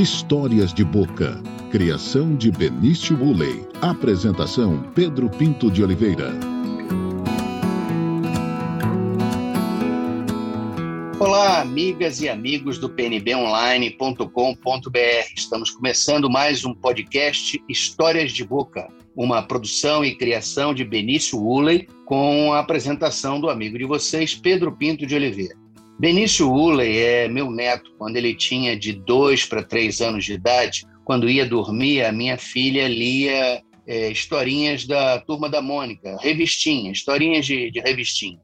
Histórias de Boca. Criação de Benício Woolley. Apresentação Pedro Pinto de Oliveira. Olá, amigas e amigos do pnbonline.com.br. Estamos começando mais um podcast Histórias de Boca, uma produção e criação de Benício Woolley com a apresentação do amigo de vocês, Pedro Pinto de Oliveira. Benício Ulley é meu neto. Quando ele tinha de dois para três anos de idade, quando ia dormir, a minha filha lia é, historinhas da Turma da Mônica, revistinha, historinhas de, de revistinha.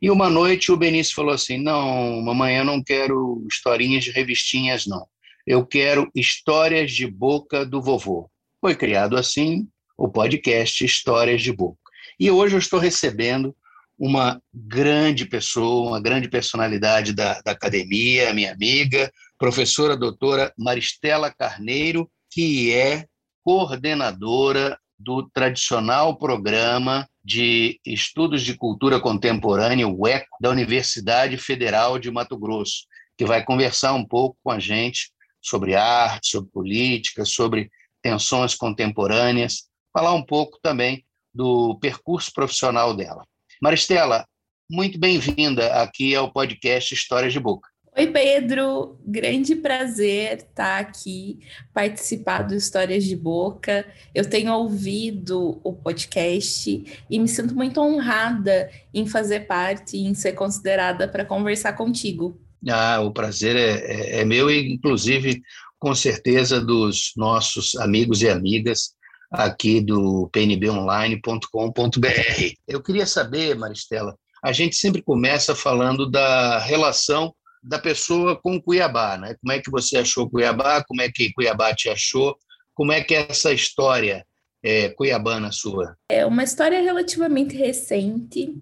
E uma noite o Benício falou assim: Não, mamãe, eu não quero historinhas de revistinhas, não. Eu quero histórias de boca do vovô. Foi criado assim o podcast Histórias de Boca. E hoje eu estou recebendo uma grande pessoa, uma grande personalidade da, da academia, minha amiga, professora doutora Maristela Carneiro, que é coordenadora do tradicional programa de Estudos de Cultura Contemporânea, o ECO, da Universidade Federal de Mato Grosso, que vai conversar um pouco com a gente sobre arte, sobre política, sobre tensões contemporâneas, falar um pouco também do percurso profissional dela. Maristela, muito bem-vinda aqui ao podcast Histórias de Boca. Oi, Pedro, grande prazer estar aqui, participar do Histórias de Boca. Eu tenho ouvido o podcast e me sinto muito honrada em fazer parte, em ser considerada para conversar contigo. Ah, o prazer é, é, é meu e, inclusive, com certeza, dos nossos amigos e amigas aqui do pnbonline.com.br. Eu queria saber, Maristela, a gente sempre começa falando da relação da pessoa com Cuiabá, né? Como é que você achou Cuiabá? Como é que Cuiabá te achou? Como é que é essa história é, cuiabana sua? É uma história relativamente recente.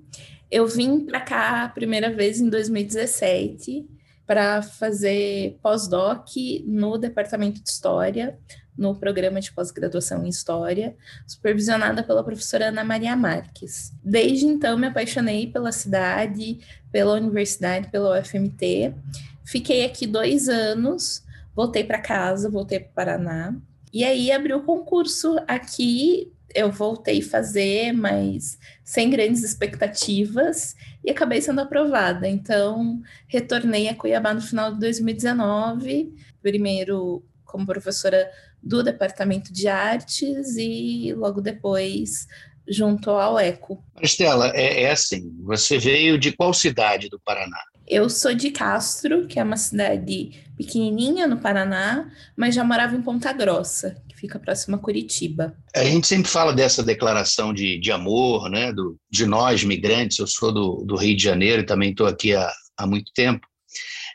Eu vim para cá a primeira vez em 2017 para fazer pós-doc no departamento de história no programa de pós-graduação em História, supervisionada pela professora Ana Maria Marques. Desde então, me apaixonei pela cidade, pela universidade, pela UFMT. Fiquei aqui dois anos, voltei para casa, voltei para o Paraná. E aí abriu o concurso aqui, eu voltei a fazer, mas sem grandes expectativas, e acabei sendo aprovada. Então, retornei a Cuiabá no final de 2019, primeiro como professora do Departamento de Artes e logo depois junto ao ECO. Estela, é, é assim, você veio de qual cidade do Paraná? Eu sou de Castro, que é uma cidade pequenininha no Paraná, mas já morava em Ponta Grossa, que fica próximo a Curitiba. A gente sempre fala dessa declaração de, de amor, né, do, de nós migrantes. Eu sou do, do Rio de Janeiro e também estou aqui há, há muito tempo.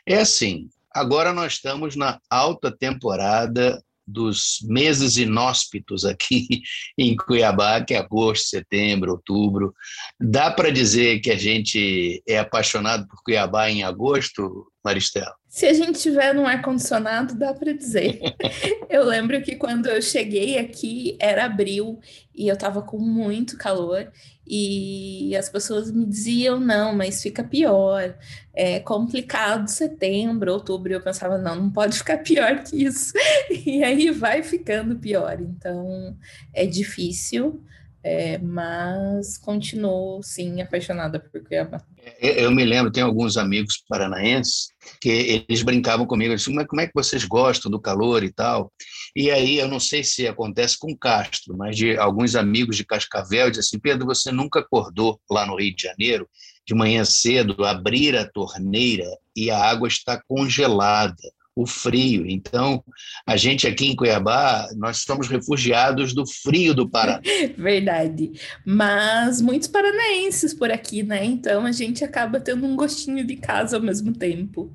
É assim, agora nós estamos na alta temporada dos meses inóspitos aqui em Cuiabá, que é agosto, setembro, outubro. Dá para dizer que a gente é apaixonado por Cuiabá em agosto, Maristela? Se a gente tiver num ar-condicionado, dá para dizer. eu lembro que quando eu cheguei aqui era abril e eu estava com muito calor e as pessoas me diziam: não, mas fica pior, é complicado setembro, outubro. Eu pensava: não, não pode ficar pior que isso. E aí vai ficando pior. Então é difícil. É, mas continuo, sim, apaixonada por Cuiabá. Eu me lembro, tem alguns amigos paranaenses que eles brincavam comigo, eles como é que vocês gostam do calor e tal? E aí, eu não sei se acontece com Castro, mas de alguns amigos de Cascavel dizem assim, Pedro, você nunca acordou lá no Rio de Janeiro, de manhã cedo, abrir a torneira e a água está congelada o frio. Então, a gente aqui em Cuiabá, nós somos refugiados do frio do Paraná. Verdade. Mas muitos paranaenses por aqui, né? Então a gente acaba tendo um gostinho de casa ao mesmo tempo.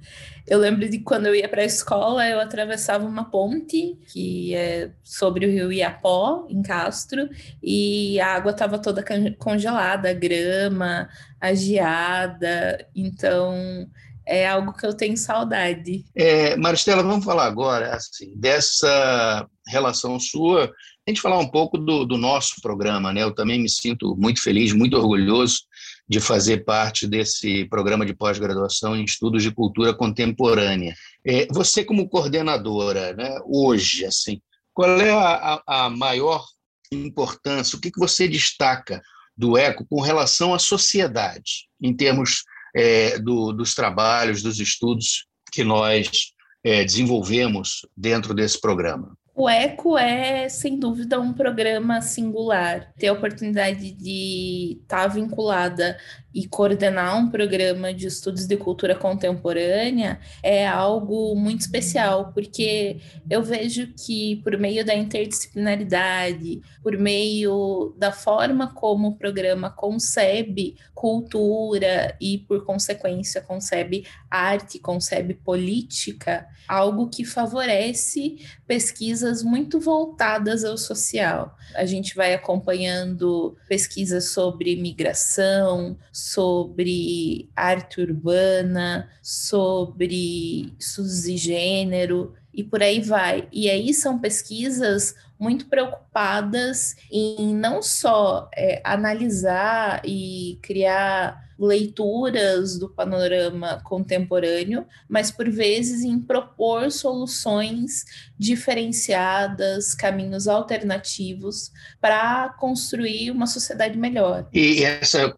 Eu lembro de quando eu ia para a escola, eu atravessava uma ponte que é sobre o rio Iapó, em Castro, e a água estava toda congelada, a grama, a geada. Então, é algo que eu tenho saudade. É, Maristela, vamos falar agora assim, dessa relação sua, a gente falar um pouco do, do, nosso programa, né? Eu também me sinto muito feliz, muito orgulhoso de fazer parte desse programa de pós-graduação em estudos de cultura contemporânea. É, você, como coordenadora, né, hoje, assim, qual é a, a maior importância, o que, que você destaca do ECO com relação à sociedade, em termos é, do, dos trabalhos, dos estudos que nós é, desenvolvemos dentro desse programa? O ECO é, sem dúvida, um programa singular. Ter a oportunidade de estar tá vinculada e coordenar um programa de estudos de cultura contemporânea é algo muito especial, porque eu vejo que, por meio da interdisciplinaridade, por meio da forma como o programa concebe cultura e, por consequência, concebe arte, concebe política, algo que favorece pesquisas muito voltadas ao social. A gente vai acompanhando pesquisas sobre migração, sobre arte urbana, sobre estudos de gênero e por aí vai. E aí são pesquisas muito preocupadas em não só é, analisar e criar leituras do panorama contemporâneo, mas por vezes em propor soluções diferenciadas, caminhos alternativos para construir uma sociedade melhor. E essa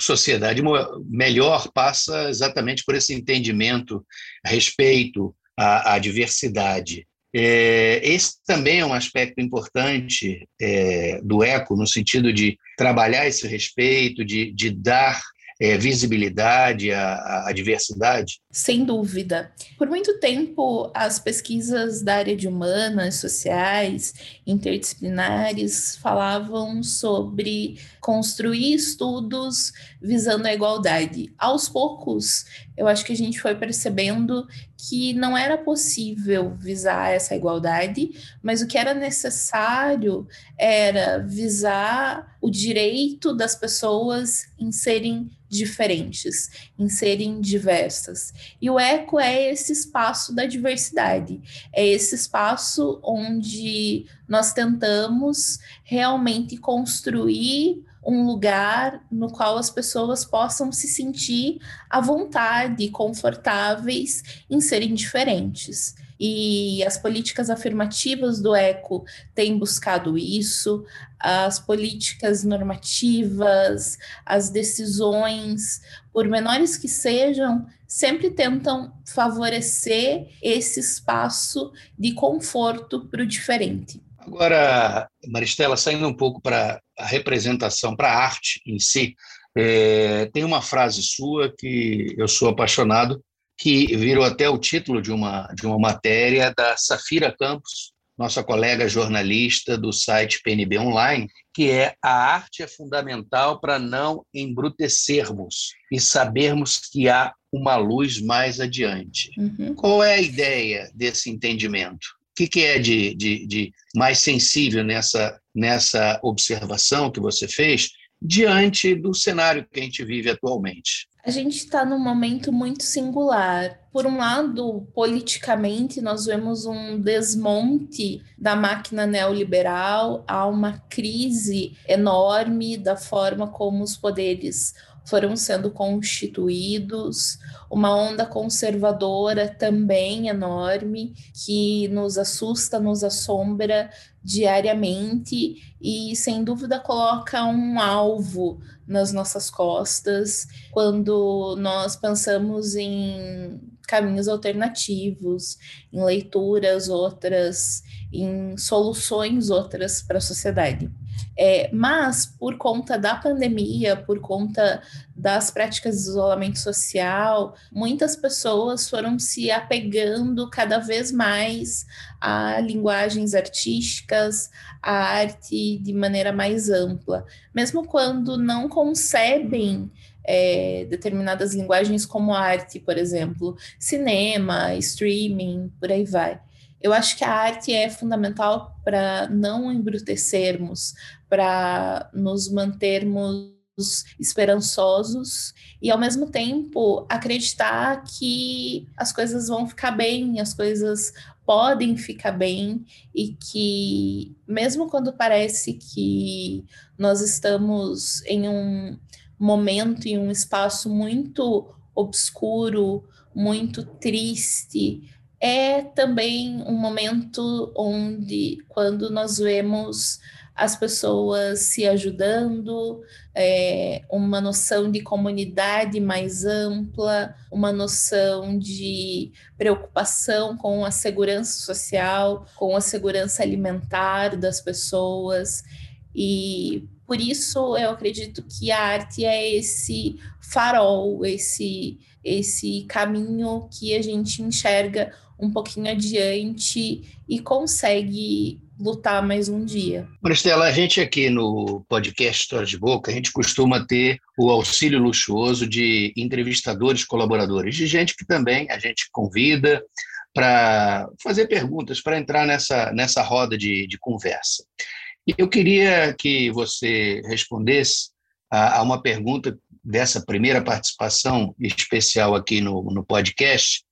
sociedade melhor passa exatamente por esse entendimento respeito à, à diversidade. É, esse também é um aspecto importante é, do ECO, no sentido de trabalhar esse respeito, de, de dar é, visibilidade à, à, diversidade? Sem dúvida. Por muito tempo, as pesquisas da área de humanas, sociais, interdisciplinares falavam sobre construir estudos visando a igualdade. Aos poucos, eu acho que a gente foi percebendo que não era possível visar essa igualdade, mas o que era necessário era visar o direito das pessoas em serem diferentes, em serem diversas. E o eco é esse espaço da diversidade, é esse espaço onde nós tentamos realmente construir um lugar no qual as pessoas possam se sentir à vontade, confortáveis em serem diferentes. E as políticas afirmativas do ECO têm buscado isso, as políticas normativas, as decisões, por menores que sejam, sempre tentam favorecer esse espaço de conforto para o diferente. Agora, Maristela, saindo um pouco para a representação, para a arte em si, é, tem uma frase sua que eu sou apaixonado, que virou até o título de uma, de uma matéria da Safira Campos, nossa colega jornalista do site PNB Online, que é a arte é fundamental para não embrutecermos e sabermos que há uma luz mais adiante. Uhum. Qual é a ideia desse entendimento? O que, que é de, de, de mais sensível nessa, nessa observação que você fez diante do cenário que a gente vive atualmente? A gente está num momento muito singular. Por um lado, politicamente, nós vemos um desmonte da máquina neoliberal, há uma crise enorme da forma como os poderes foram sendo constituídos, uma onda conservadora também enorme que nos assusta, nos assombra diariamente e sem dúvida coloca um alvo nas nossas costas quando nós pensamos em caminhos alternativos, em leituras outras, em soluções outras para a sociedade. É, mas, por conta da pandemia, por conta das práticas de isolamento social, muitas pessoas foram se apegando cada vez mais a linguagens artísticas, a arte de maneira mais ampla, mesmo quando não concebem é, determinadas linguagens como arte, por exemplo, cinema, streaming, por aí vai. Eu acho que a arte é fundamental para não embrutecermos, para nos mantermos esperançosos e ao mesmo tempo acreditar que as coisas vão ficar bem, as coisas podem ficar bem e que mesmo quando parece que nós estamos em um momento e um espaço muito obscuro, muito triste, é também um momento onde, quando nós vemos as pessoas se ajudando, é, uma noção de comunidade mais ampla, uma noção de preocupação com a segurança social, com a segurança alimentar das pessoas. E por isso eu acredito que a arte é esse farol, esse, esse caminho que a gente enxerga um pouquinho adiante e consegue lutar mais um dia. Maristela, a gente aqui no podcast História de Boca, a gente costuma ter o auxílio luxuoso de entrevistadores, colaboradores, de gente que também a gente convida para fazer perguntas, para entrar nessa, nessa roda de, de conversa. E eu queria que você respondesse a, a uma pergunta dessa primeira participação especial aqui no, no podcast,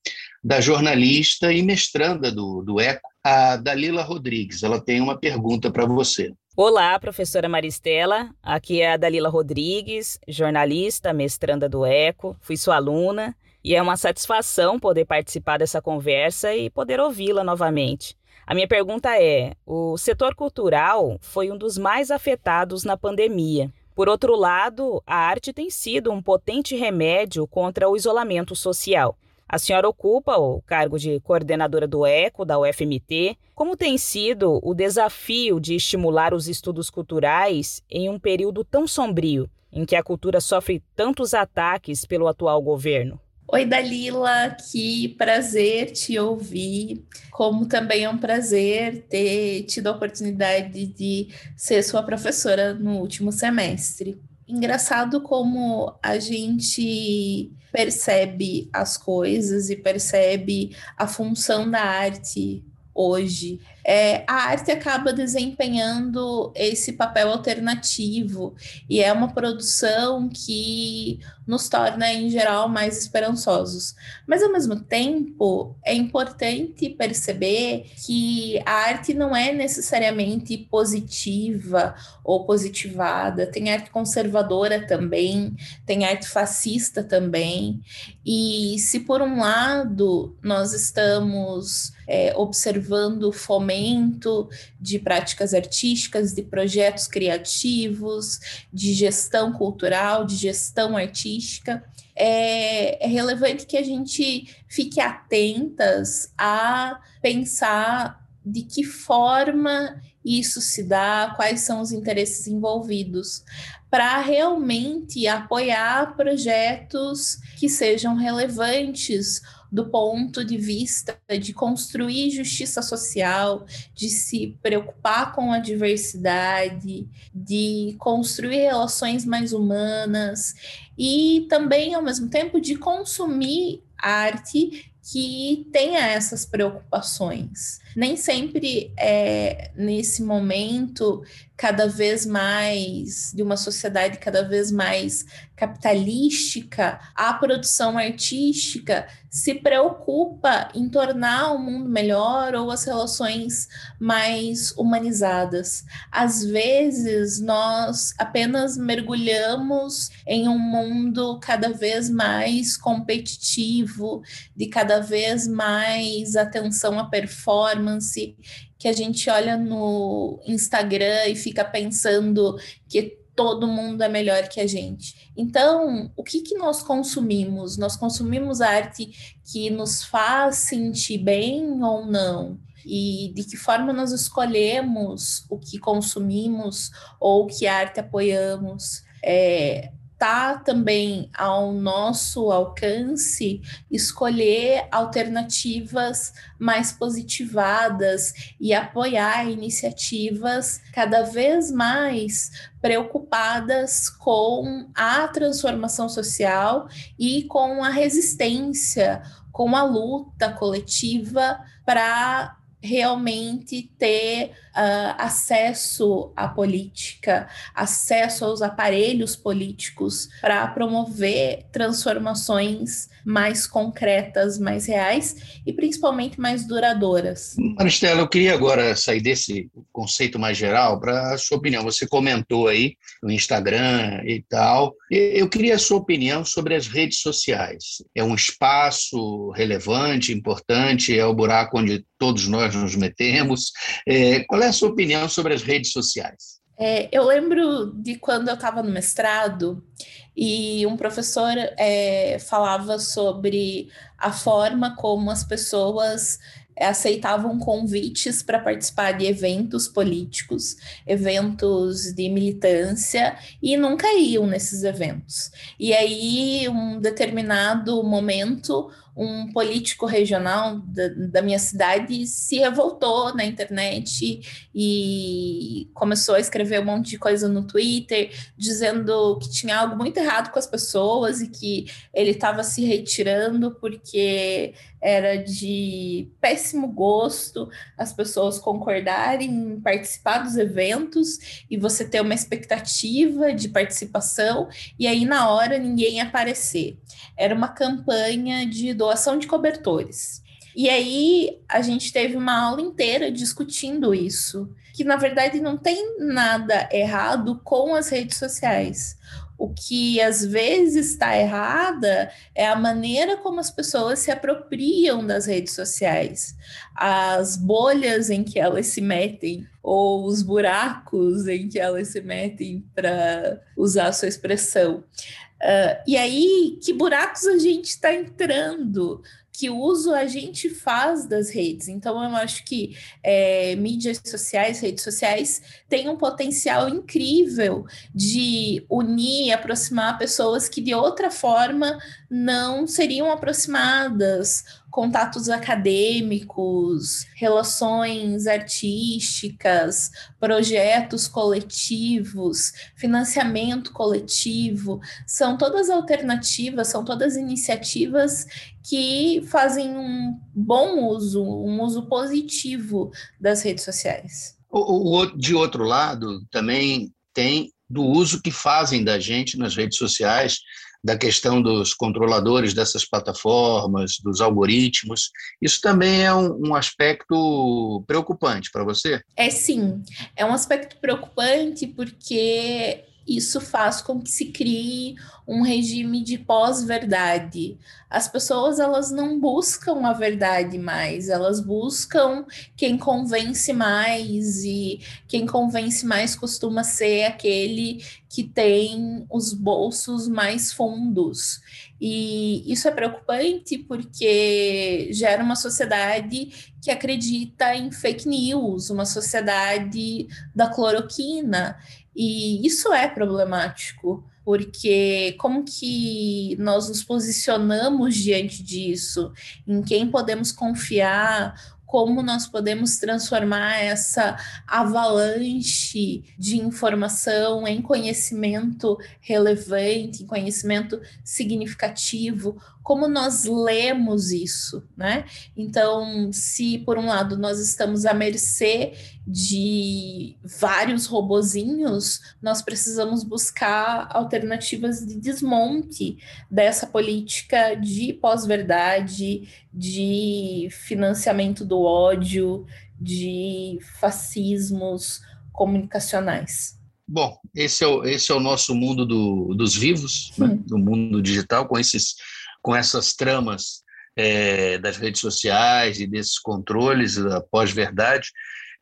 da jornalista e mestranda do, do ECO, a Dalila Rodrigues. Ela tem uma pergunta para você. Olá, professora Maristela. Aqui é a Dalila Rodrigues, jornalista, mestranda do ECO. Fui sua aluna e é uma satisfação poder participar dessa conversa e poder ouvi-la novamente. A minha pergunta é: o setor cultural foi um dos mais afetados na pandemia. Por outro lado, a arte tem sido um potente remédio contra o isolamento social. A senhora ocupa o cargo de coordenadora do ECO, da UFMT. Como tem sido o desafio de estimular os estudos culturais em um período tão sombrio, em que a cultura sofre tantos ataques pelo atual governo? Oi, Dalila, que prazer te ouvir. Como também é um prazer ter tido a oportunidade de ser sua professora no último semestre. Engraçado como a gente percebe as coisas e percebe a função da arte hoje. É, a arte acaba desempenhando esse papel alternativo e é uma produção que nos torna, em geral, mais esperançosos. Mas, ao mesmo tempo, é importante perceber que a arte não é necessariamente positiva ou positivada, tem arte conservadora também, tem arte fascista também. E se, por um lado, nós estamos é, observando o fomento de práticas artísticas, de projetos criativos, de gestão cultural, de gestão artística, é, é, relevante que a gente fique atentas a pensar de que forma isso se dá, quais são os interesses envolvidos, para realmente apoiar projetos que sejam relevantes do ponto de vista de construir justiça social, de se preocupar com a diversidade, de construir relações mais humanas e também, ao mesmo tempo, de consumir arte que tenha essas preocupações. Nem sempre é nesse momento cada vez mais de uma sociedade cada vez mais capitalística, a produção artística se preocupa em tornar o mundo melhor ou as relações mais humanizadas. Às vezes nós apenas mergulhamos em um mundo cada vez mais competitivo, de cada vez mais atenção à performance que a gente olha no Instagram e fica pensando que todo mundo é melhor que a gente. Então, o que, que nós consumimos? Nós consumimos arte que nos faz sentir bem ou não? E de que forma nós escolhemos o que consumimos ou que arte apoiamos? É, está também ao nosso alcance escolher alternativas mais positivadas e apoiar iniciativas cada vez mais preocupadas com a transformação social e com a resistência, com a luta coletiva para realmente ter uh, acesso à política, acesso aos aparelhos políticos para promover transformações mais concretas, mais reais e principalmente mais duradouras. Maristela, eu queria agora sair desse conceito mais geral para a sua opinião. Você comentou aí no Instagram e tal. Eu queria a sua opinião sobre as redes sociais. É um espaço relevante, importante, é o buraco onde todos nós nos metemos. É, qual é a sua opinião sobre as redes sociais? É, eu lembro de quando eu estava no mestrado e um professor é, falava sobre a forma como as pessoas aceitavam convites para participar de eventos políticos, eventos de militância e nunca iam nesses eventos. E aí, um determinado momento, um político regional da, da, minha cidade se revoltou na internet e começou a escrever um monte de coisa no Twitter, dizendo que tinha algo muito errado com as pessoas e que ele estava se retirando porque era de péssimo gosto as pessoas concordarem em participar dos eventos e você ter uma expectativa de participação e aí na hora ninguém aparecer. Era uma campanha de doação de cobertores. E aí a gente teve uma aula inteira discutindo isso, que na verdade não tem nada errado com as redes sociais. O que às vezes está errada é a maneira como as pessoas se apropriam das redes sociais, as bolhas em que elas se metem, ou os buracos em que elas se metem para usar a sua expressão. Uh, e aí, que buracos a gente está entrando? que uso a gente faz das redes. Então, eu acho que é, mídias sociais, redes sociais, têm um potencial incrível de unir, aproximar pessoas que de outra forma não seriam aproximadas contatos acadêmicos, relações artísticas, projetos coletivos, financiamento coletivo, são todas alternativas, são todas iniciativas que fazem um bom uso, um uso positivo das redes sociais. O, o, de outro lado, também tem do uso que fazem da gente nas redes sociais da questão dos controladores dessas plataformas, dos algoritmos. Isso também é um, um aspecto preocupante para você? É sim, é um aspecto preocupante porque isso faz com que se crie um regime de pós-verdade. As pessoas elas não buscam a verdade mais, elas buscam quem convence mais e quem convence mais costuma ser aquele que tem os bolsos mais fundos. E isso é preocupante porque gera uma sociedade que acredita em fake news, uma sociedade da cloroquina. E isso é problemático, porque como que nós nos posicionamos diante disso? Em quem podemos confiar? Como nós podemos transformar essa avalanche de informação em conhecimento relevante, em conhecimento significativo, como nós lemos isso, né? Então, se por um lado nós estamos à mercê de vários robozinhos, nós precisamos buscar alternativas de desmonte dessa política de pós-verdade, de financiamento do ódio, de fascismos comunicacionais. Bom, esse é o, esse é o nosso mundo do, dos vivos, né? do mundo digital, com, esses, com essas tramas é, das redes sociais e desses controles da pós-verdade.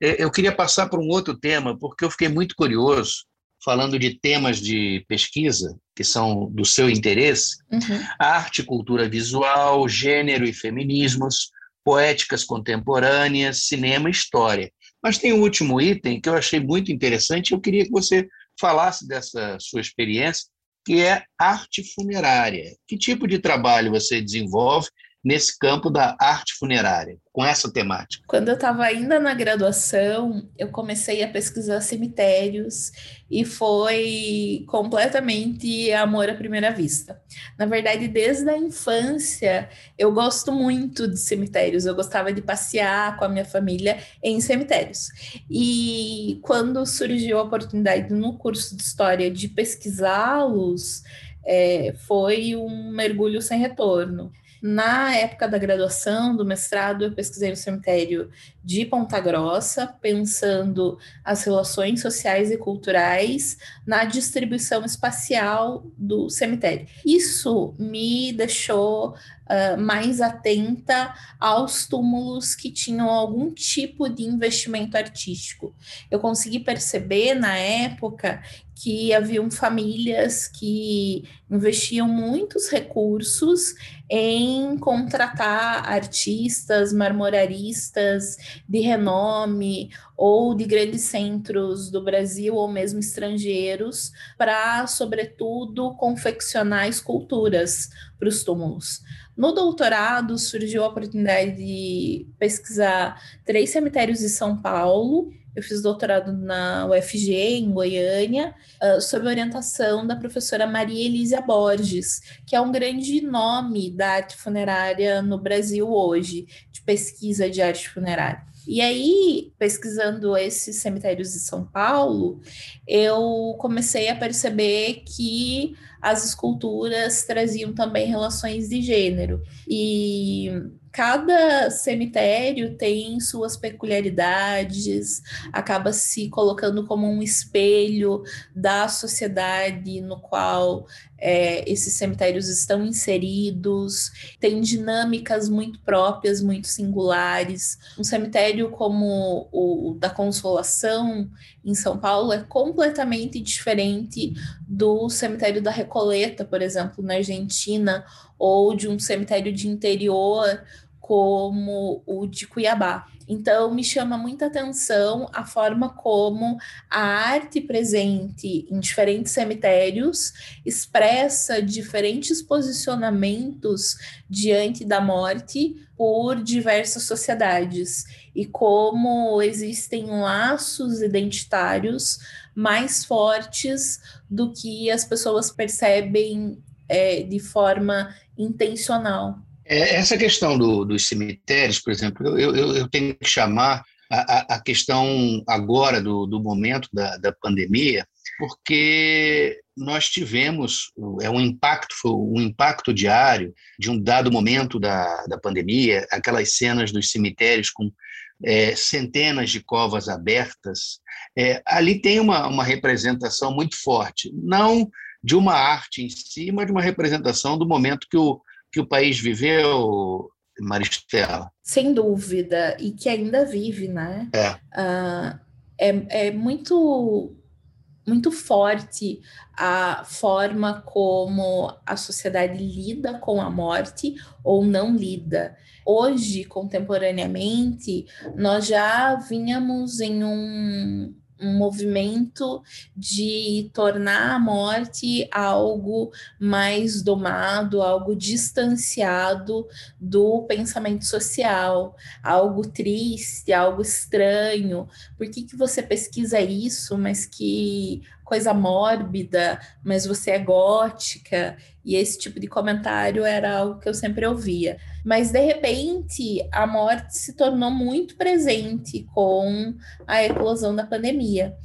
É, eu queria passar para um outro tema, porque eu fiquei muito curioso, falando de temas de pesquisa que são do seu interesse: uhum. arte, cultura visual, gênero e feminismos, poéticas contemporâneas, cinema e história. Mas tem um último item que eu achei muito interessante, eu queria que você falasse dessa sua experiência, que é arte funerária. Que tipo de trabalho você desenvolve nesse campo da arte funerária, com essa temática? Quando eu estava ainda na graduação, eu comecei a pesquisar cemitérios e foi completamente amor à primeira vista. Na verdade, desde a infância, eu gosto muito de cemitérios. Eu gostava de passear com a minha família em cemitérios. E quando surgiu a oportunidade no curso de história de pesquisá-los, é, foi um mergulho sem retorno. Na época da graduação, do mestrado, eu pesquisei no cemitério de Ponta Grossa, pensando as relações sociais e culturais na distribuição espacial do cemitério. Isso me deixou uh, mais atenta aos túmulos que tinham algum tipo de investimento artístico. Eu consegui perceber na época que haviam famílias que investiam muitos recursos em contratar artistas, marmoraristas de renome ou de grandes centros do Brasil ou mesmo estrangeiros para, sobretudo, confeccionar esculturas para os túmulos. No doutorado, surgiu a oportunidade de pesquisar três cemitérios de São Paulo. Eu fiz doutorado na UFG, em Goiânia, uh, sob orientação da professora Maria Elísia Borges, que é um grande nome da arte funerária no Brasil hoje, de pesquisa de arte funerária. E aí, pesquisando esses cemitérios de São Paulo, eu comecei a perceber que as esculturas traziam também relações de gênero. E cada cemitério tem suas peculiaridades, acaba se colocando como um espelho da sociedade no qual é, esses cemitérios estão inseridos, tem dinâmicas muito próprias, muito singulares. Um cemitério como o da Consolação, em São Paulo, é completamente diferente do cemitério da Recoleta, por exemplo, na Argentina, ou de um cemitério de interior como o de Cuiabá. Então, me chama muita atenção a forma como a arte presente em diferentes cemitérios expressa diferentes posicionamentos diante da morte por diversas sociedades e como existem laços identitários mais fortes do que as pessoas percebem é, de forma intencional. É, essa questão do, dos cemitérios, por exemplo, eu, eu, eu tenho que chamar a, a, questão agora do, do momento da, da pandemia, porque nós tivemos é um impacto um impacto diário de um dado momento da, da pandemia aquelas cenas dos cemitérios com é, centenas de covas abertas. É, ali tem uma, uma representação muito forte não de uma arte em si mas de uma representação do momento que o, que o país viveu, Maristela? Sem dúvida, e que ainda vive, né? É. Uh, é, é muito muito forte a forma como a sociedade lida com a morte ou não lida. Hoje, contemporaneamente, nós já vínhamos em um, um movimento de tornar a morte algo mais domado, algo distanciado do pensamento social, algo triste, algo estranho. Por que, que você pesquisa isso, mas que coisa mórbida, mas você é gótica? E esse tipo de comentário era algo que eu sempre ouvia. Mas de repente, a morte se tornou muito presente com a eclosão da pandemia.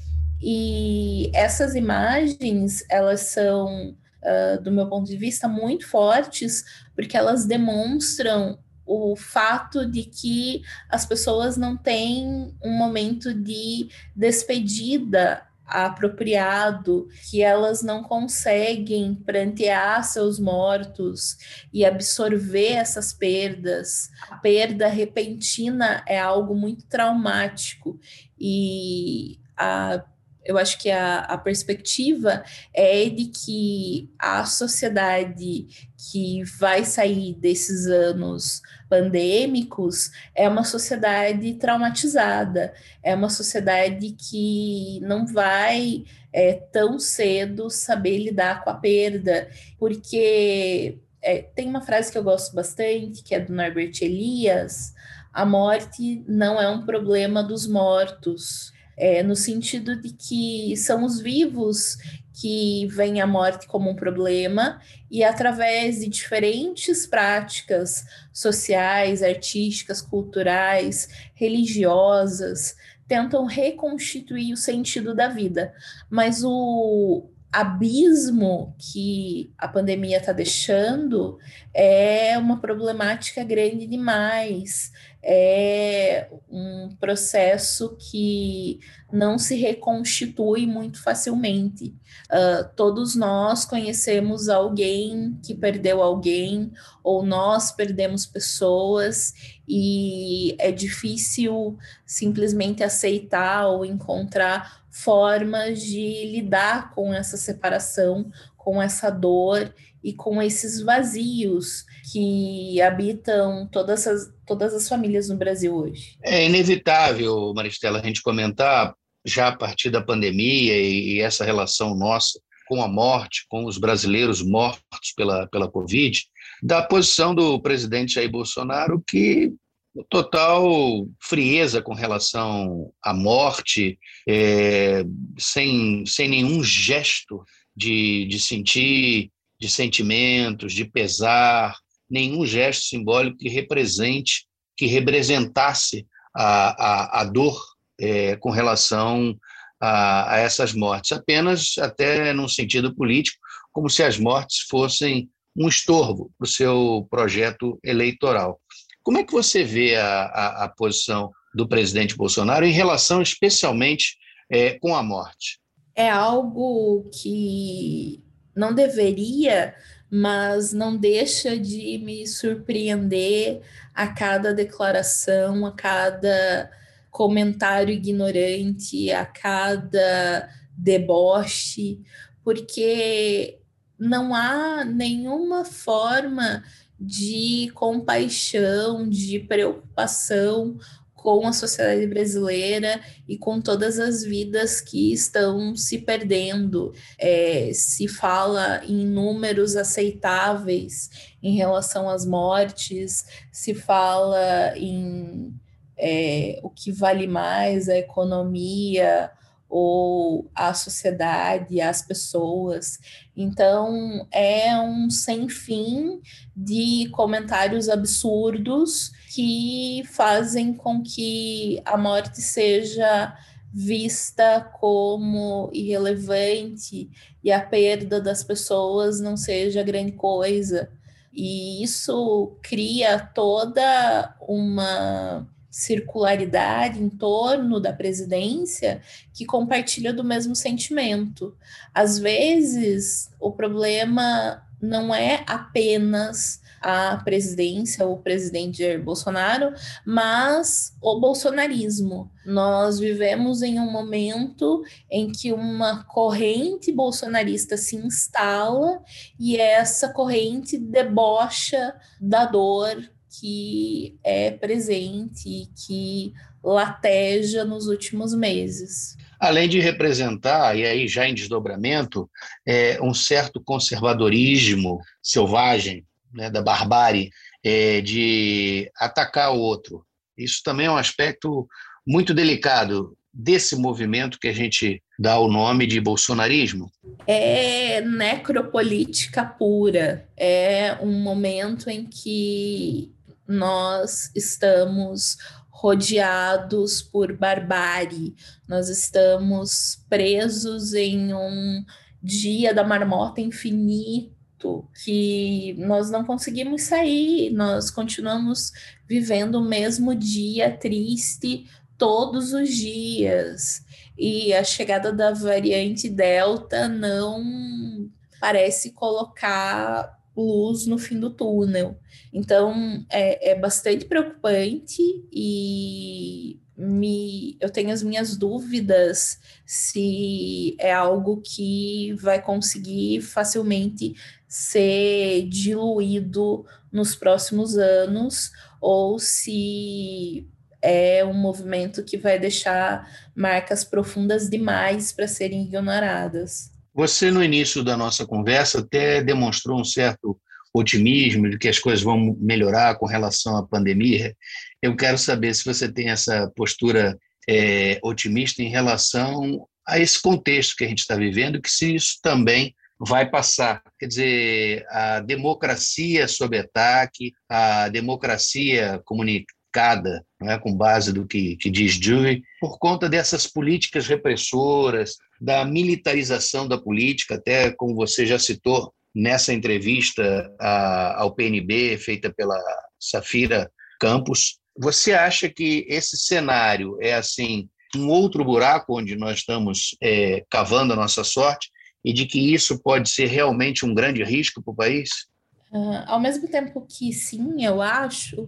E essas imagens, elas são, uh, do meu ponto de vista, muito fortes, porque elas demonstram o fato de que as pessoas não têm um momento de despedida apropriado, que elas não conseguem prantear seus mortos e absorver essas perdas. A perda repentina é algo muito traumático e a eu acho que a, a perspectiva é de que a sociedade que vai sair desses anos pandêmicos é uma sociedade traumatizada, é uma sociedade que não vai é, tão cedo saber lidar com a perda, porque é, tem uma frase que eu gosto bastante, que é do Norbert Elias: a morte não é um problema dos mortos, é, no sentido de que são os vivos que veem a morte como um problema e através de diferentes práticas sociais, artísticas, culturais, religiosas, tentam reconstituir o sentido da vida. Mas o abismo que a pandemia está deixando é uma problemática grande demais é um processo que não se reconstitui muito facilmente. Uh, todos nós conhecemos alguém que perdeu alguém, ou nós perdemos pessoas, e é difícil simplesmente aceitar ou encontrar formas de lidar com essa separação, com essa dor e com esses vazios que habitam todas as, todas as famílias no Brasil hoje. É inevitável, Maristela, a gente comentar, já a partir da pandemia e, e essa relação nossa com a morte, com os brasileiros mortos pela, pela Covid, da posição do presidente Jair Bolsonaro, que total frieza com relação à morte, é, sem, sem nenhum gesto de, de sentir, de sentimentos, de pesar, nenhum gesto simbólico que represente, que representasse a, a, a dor é, com relação a, a essas mortes, apenas até num sentido político, como se as mortes fossem um estorvo para o seu projeto eleitoral. Como é que você vê a, a, a posição do presidente Bolsonaro em relação especialmente é, com a morte? É algo que não deveria mas não deixa de me surpreender a cada declaração, a cada comentário ignorante, a cada deboche, porque não há nenhuma forma de compaixão, de preocupação com a sociedade brasileira e com todas as vidas que estão se perdendo. É, se fala em números aceitáveis em relação às mortes, se fala em é, o que vale mais, a economia ou a sociedade, as pessoas. Então, é um sem fim de comentários absurdos que fazem com que a morte seja vista como irrelevante e a perda das pessoas não seja grande coisa. E isso cria toda uma circularidade em torno da presidência que compartilha do mesmo sentimento. Às vezes, o problema não é apenas a presidência, o presidente Jair Bolsonaro, mas o bolsonarismo. Nós vivemos em um momento em que uma corrente bolsonarista se instala e essa corrente debocha da dor que é presente e que lateja nos últimos meses. Além de representar, e aí já em desdobramento, é, um certo conservadorismo selvagem, né, da barbárie, é, de atacar o outro. Isso também é um aspecto muito delicado desse movimento que a gente dá o nome de bolsonarismo? É necropolítica pura. É um momento em que nós estamos rodeados por barbárie, nós estamos presos em um dia da marmota infinito, que nós não conseguimos sair, nós continuamos vivendo o mesmo dia triste todos os dias. E a chegada da variante Delta não parece colocar luz no fim do túnel. Então é, é bastante preocupante e me, eu tenho as minhas dúvidas se é algo que vai conseguir facilmente ser diluído nos próximos anos ou se é um movimento que vai deixar marcas profundas demais para serem ignoradas. Você, no início da nossa conversa, até demonstrou um certo otimismo de que as coisas vão melhorar com relação à pandemia. Eu quero saber se você tem essa postura é, otimista em relação a esse contexto que a gente está vivendo, que se isso também vai passar. Quer dizer, a democracia sob ataque, a democracia comunicada, não é, com base do que, que diz Dewey, por conta dessas políticas repressoras, da militarização da política, até como você já citou nessa entrevista a, ao PNB, feita pela Safira Campos. Você acha que esse cenário é assim um outro buraco onde nós estamos é, cavando a nossa sorte e de que isso pode ser realmente um grande risco para o país? Uh, ao mesmo tempo que sim, eu acho,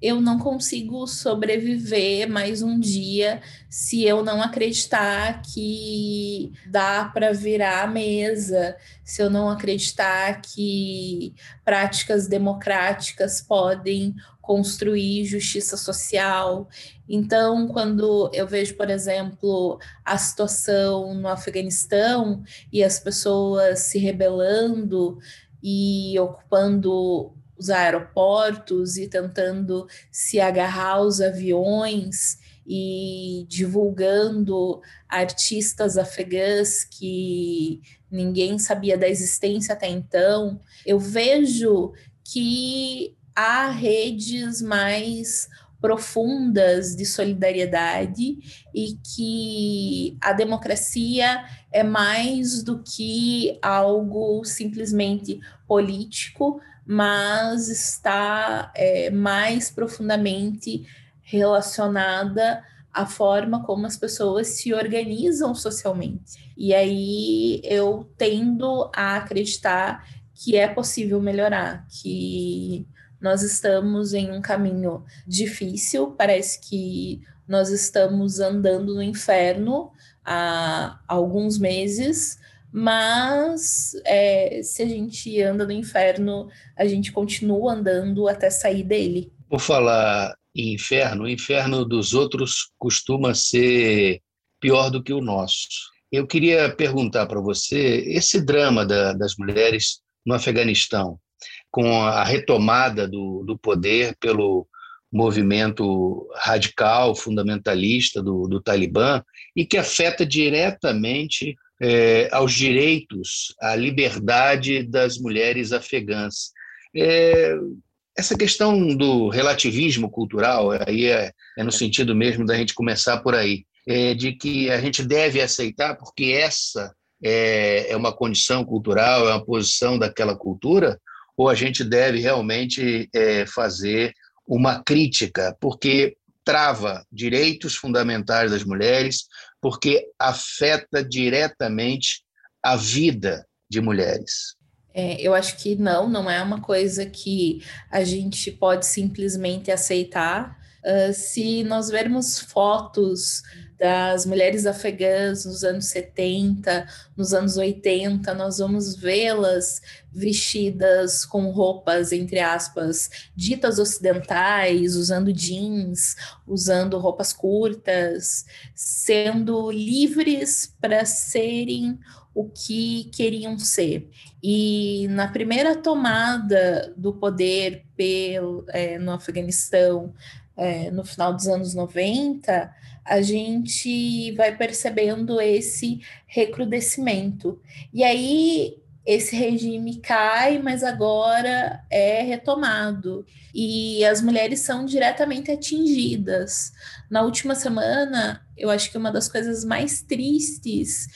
eu não consigo sobreviver mais um dia se eu não acreditar que dá para virar a mesa, se eu não acreditar que práticas democráticas podem construir justiça social. Então, quando eu vejo, por exemplo, a situação no Afeganistão e as pessoas se rebelando, e ocupando os aeroportos e tentando se agarrar aos aviões e divulgando artistas afegãs que ninguém sabia da existência até então. Eu vejo que há redes mais profundas de solidariedade e que a democracia é mais do que algo simplesmente político, mas está é, mais profundamente relacionada à forma como as pessoas se organizam socialmente. E aí eu tendo a acreditar que é possível melhorar, que nós estamos em um caminho difícil, parece que nós estamos andando no inferno há alguns meses, mas é, se a gente anda no inferno, a gente continua andando até sair dele. Por falar em inferno, o inferno dos outros costuma ser pior do que o nosso. Eu queria perguntar para você esse drama da, das mulheres no Afeganistão com a retomada do, do poder pelo movimento radical, fundamentalista do, do Talibã, e que afeta diretamente é, aos direitos, à liberdade das mulheres afegãs. É, essa questão do relativismo cultural, aí é, é, no sentido mesmo da gente começar por aí, é, de que a gente deve aceitar, porque essa é, é uma condição cultural, é uma posição daquela cultura, ou a gente deve realmente é, fazer uma crítica, porque trava direitos fundamentais das mulheres, porque afeta diretamente a vida de mulheres. É, eu acho que não, não é uma coisa que a gente pode simplesmente aceitar. Uh, se nós vermos fotos das mulheres afegãs nos anos 70, nos anos 80, nós vamos vê-las vestidas com roupas, entre aspas, ditas ocidentais, usando jeans, usando roupas curtas, sendo livres para serem o que queriam ser. E na primeira tomada do poder pelo, é, no Afeganistão, é, no final dos anos 90, a gente vai percebendo esse recrudescimento. E aí esse regime cai, mas agora é retomado. E as mulheres são diretamente atingidas. Na última semana, eu acho que uma das coisas mais tristes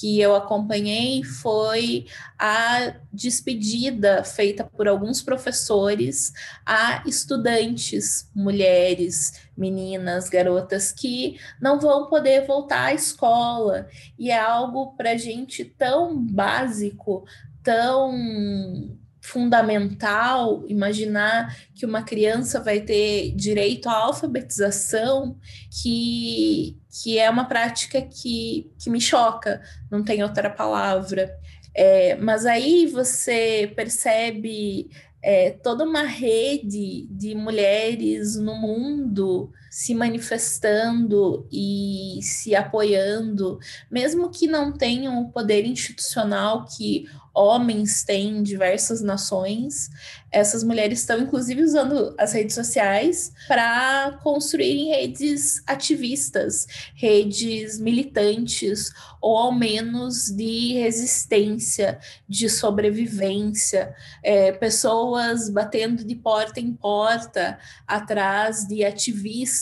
que eu acompanhei foi a despedida feita por alguns professores a estudantes, mulheres, meninas, garotas que não vão poder voltar à escola. E é algo para gente tão básico, tão fundamental imaginar que uma criança vai ter direito à alfabetização, que, que é uma prática que, que me choca, não tem outra palavra. É, mas aí você percebe é, toda uma rede de mulheres no mundo se manifestando e se apoiando, mesmo que não tenham o poder institucional que homens têm em diversas nações, essas mulheres estão inclusive usando as redes sociais para construírem redes ativistas, redes militantes, ou ao menos de resistência, de sobrevivência, é, pessoas batendo de porta em porta atrás de ativistas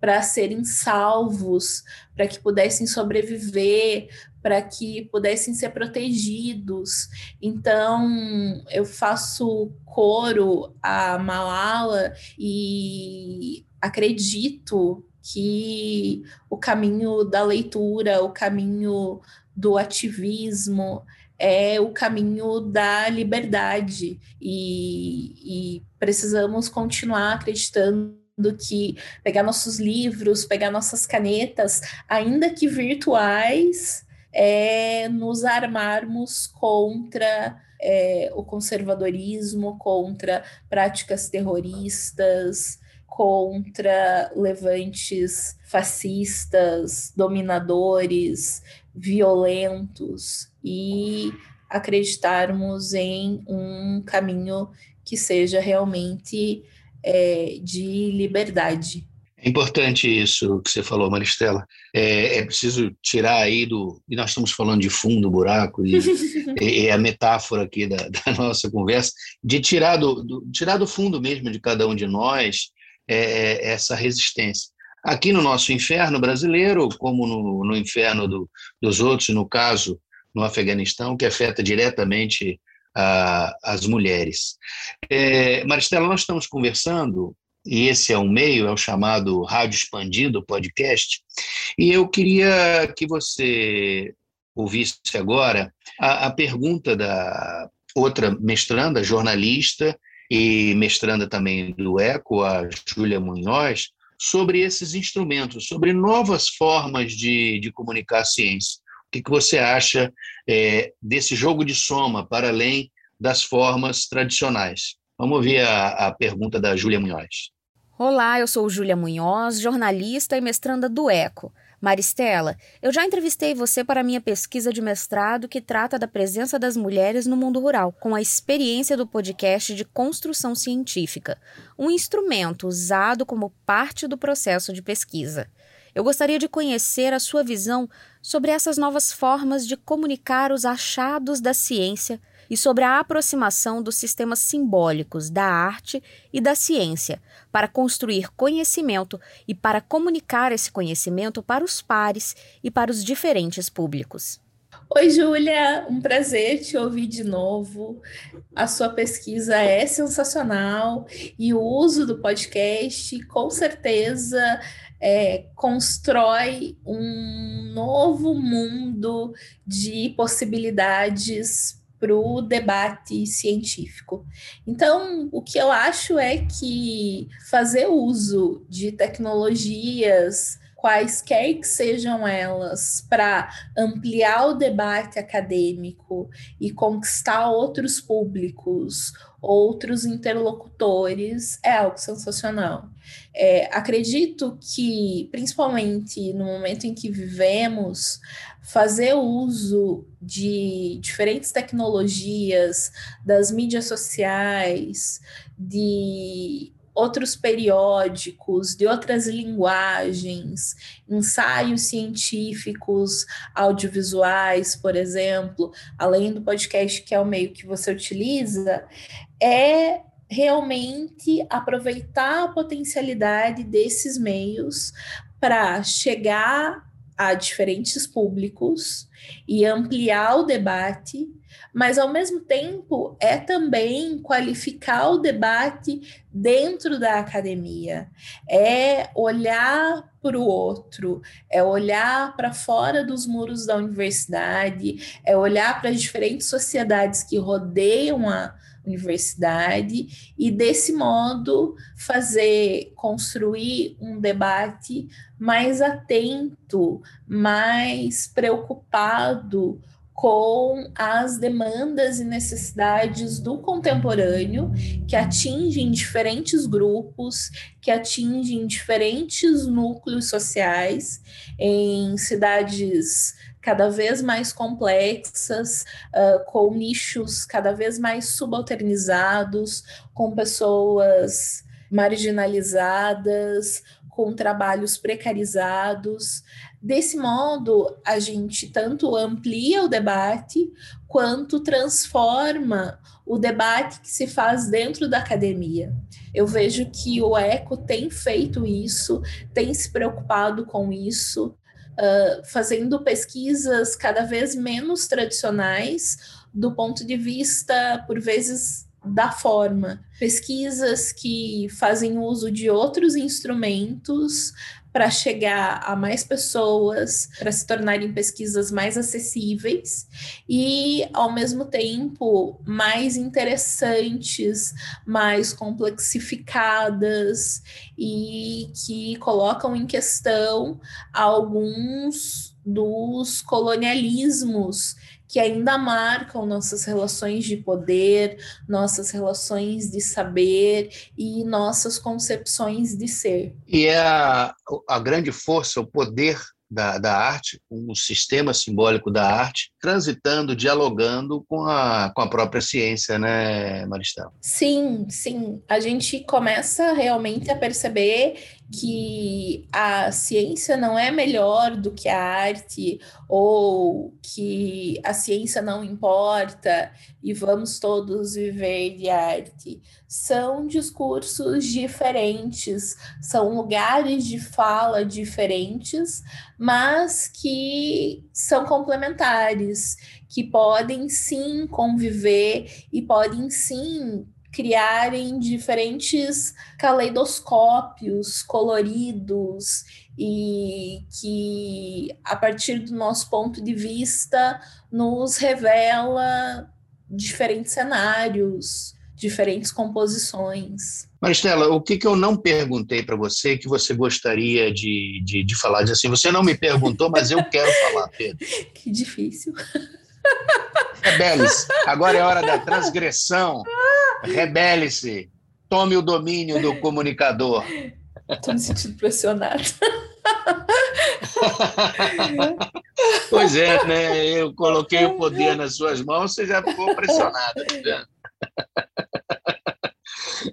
para serem salvos, para que pudessem sobreviver, para que pudessem ser protegidos. Então, eu faço coro a Malala e acredito que o caminho da leitura, o caminho do ativismo, é o caminho da liberdade e, e precisamos continuar acreditando que pegar nossos livros, pegar nossas canetas, ainda que virtuais, é nos armarmos contra é, o conservadorismo, contra práticas terroristas, contra levantes fascistas, dominadores, violentos e acreditarmos em um caminho que seja realmente é, de liberdade. É importante isso que você falou, Maristela. É, é, preciso tirar aí do. E nós estamos falando de fundo, buraco, e é a metáfora aqui da, da, nossa conversa, de tirar do, do, tirar do fundo mesmo de cada um de nós é, essa resistência. Aqui no nosso inferno brasileiro, como no, no inferno do, dos outros, no caso no Afeganistão, que afeta diretamente as mulheres. É, Maristela, nós estamos conversando e esse é um meio, é o chamado Rádio Expandido Podcast, e eu queria que você ouvisse agora a, a pergunta da outra mestranda, jornalista e mestranda também do ECO, a Júlia Munhoz, sobre esses instrumentos, sobre novas formas de, de comunicar a ciência. O que, que você acha é, desse jogo de soma para além das formas tradicionais? Vamos ouvir a, a pergunta da Júlia Munhoz. Olá, eu sou Júlia Munhoz, jornalista e mestranda do ECO. Maristela, eu já entrevistei você para minha pesquisa de mestrado que trata da presença das mulheres no mundo rural, com a experiência do podcast de construção científica, um instrumento usado como parte do processo de pesquisa. Eu gostaria de conhecer a sua visão sobre essas novas formas de comunicar os achados da ciência e sobre a aproximação dos sistemas simbólicos da arte e da ciência para construir conhecimento e para comunicar esse conhecimento para os pares e para os diferentes públicos. Oi, Júlia, um prazer te ouvir de novo. A sua pesquisa é sensacional e o uso do podcast, com certeza, é, constrói um novo mundo de possibilidades para o debate científico. Então, o que eu acho é que fazer uso de tecnologias, quaisquer que sejam elas, para ampliar o debate acadêmico e conquistar outros públicos, outros interlocutores, é algo sensacional. É, acredito que, principalmente no momento em que vivemos, fazer uso de diferentes tecnologias, das mídias sociais, de outros periódicos, de outras linguagens, ensaios científicos, audiovisuais, por exemplo, além do podcast, que é o meio que você utiliza, é realmente aproveitar a potencialidade desses meios para chegar a diferentes públicos e ampliar o debate, mas ao mesmo tempo é também qualificar o debate dentro da academia, é olhar para o outro, é olhar para fora dos muros da universidade, é olhar para as diferentes sociedades que rodeiam a universidade e desse modo fazer construir um debate mais atento, mais preocupado com as demandas e necessidades do contemporâneo, que atingem diferentes grupos, que atingem diferentes núcleos sociais em cidades cada vez mais complexas, uh, com nichos cada vez mais subalternizados, com pessoas marginalizadas, com trabalhos precarizados. Desse modo, a gente tanto amplia o debate quanto transforma o debate que se faz dentro da academia. Eu vejo que o ECO tem feito isso, tem se preocupado com isso, fazendo pesquisas cada vez menos tradicionais do ponto de vista, por vezes, da forma. Pesquisas que fazem uso de outros instrumentos para chegar a mais pessoas, para se tornarem pesquisas mais acessíveis e, ao mesmo tempo, mais interessantes, mais complexificadas e que colocam em questão alguns dos colonialismos que ainda marcam nossas relações de poder, nossas relações de saber e nossas concepções de ser. E é a, a grande força, o poder da, da arte, um sistema simbólico da arte, transitando, dialogando com a, com a própria ciência, né, Maristela? Sim, sim. A gente começa realmente a perceber que a ciência não é melhor do que a arte, ou que a ciência não importa e vamos todos viver de arte. São discursos diferentes, são lugares de fala diferentes, mas que são complementares, que podem sim conviver e podem sim criarem diferentes caleidoscópios coloridos e que, a partir do nosso ponto de vista, nos revela diferentes cenários, diferentes composições. Maristela, o que, que eu não perguntei para você que você gostaria de, de, de falar? De assim, você não me perguntou, mas eu quero falar, Pedro. Que difícil. Rebele-se. Agora é hora da transgressão. Rebele-se. Tome o domínio do comunicador. Estou me sentindo pressionada. pois é, né? Eu coloquei o poder nas suas mãos, você já ficou pressionada. Tá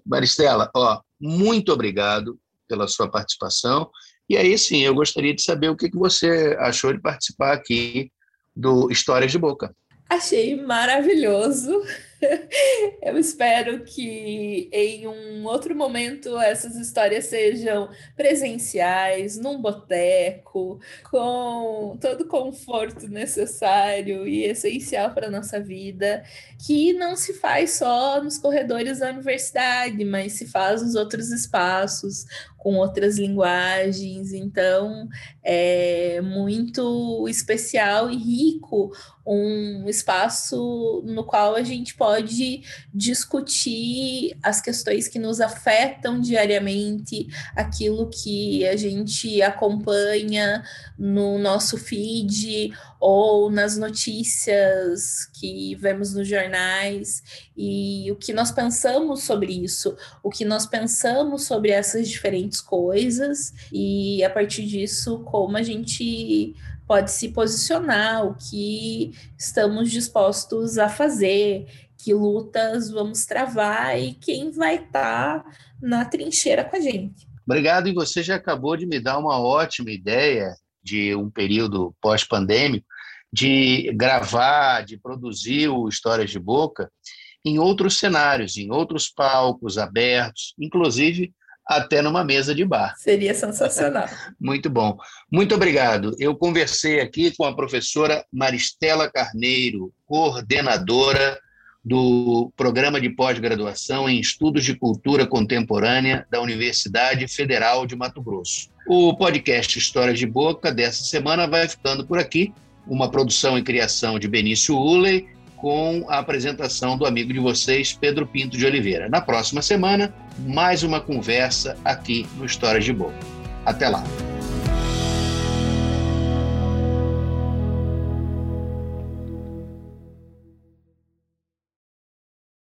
Maristela, ó, muito obrigado pela sua participação. E aí sim, eu gostaria de saber o que você achou de participar aqui do Histórias de Boca. Achei maravilhoso. Eu espero que em um outro momento essas histórias sejam presenciais, num boteco, com todo o conforto necessário e essencial para a nossa vida, que não se faz só nos corredores da universidade, mas se faz nos outros espaços, com outras linguagens. Então, é muito especial e rico um espaço no qual a gente pode discutir as questões que nos afetam diariamente, aquilo que a gente acompanha no nosso feed ou nas notícias que vemos nos jornais e o que nós pensamos sobre isso, o que nós pensamos sobre essas diferentes coisas e a partir disso como a gente pode se posicionar, o que estamos dispostos a fazer, que lutas vamos travar e quem vai estar tá na trincheira com a gente. Obrigado, e você já acabou de me dar uma ótima ideia de um período pós-pandêmico, de gravar, de produzir o Histórias de Boca em outros cenários, em outros palcos abertos, inclusive até numa mesa de bar. Seria sensacional. Muito bom. Muito obrigado. Eu conversei aqui com a professora Maristela Carneiro, coordenadora do programa de pós-graduação em Estudos de Cultura Contemporânea da Universidade Federal de Mato Grosso. O podcast Histórias de Boca dessa semana vai ficando por aqui. Uma produção e criação de Benício Uley com a apresentação do amigo de vocês, Pedro Pinto de Oliveira. Na próxima semana, mais uma conversa aqui no Histórias de Boca. Até lá!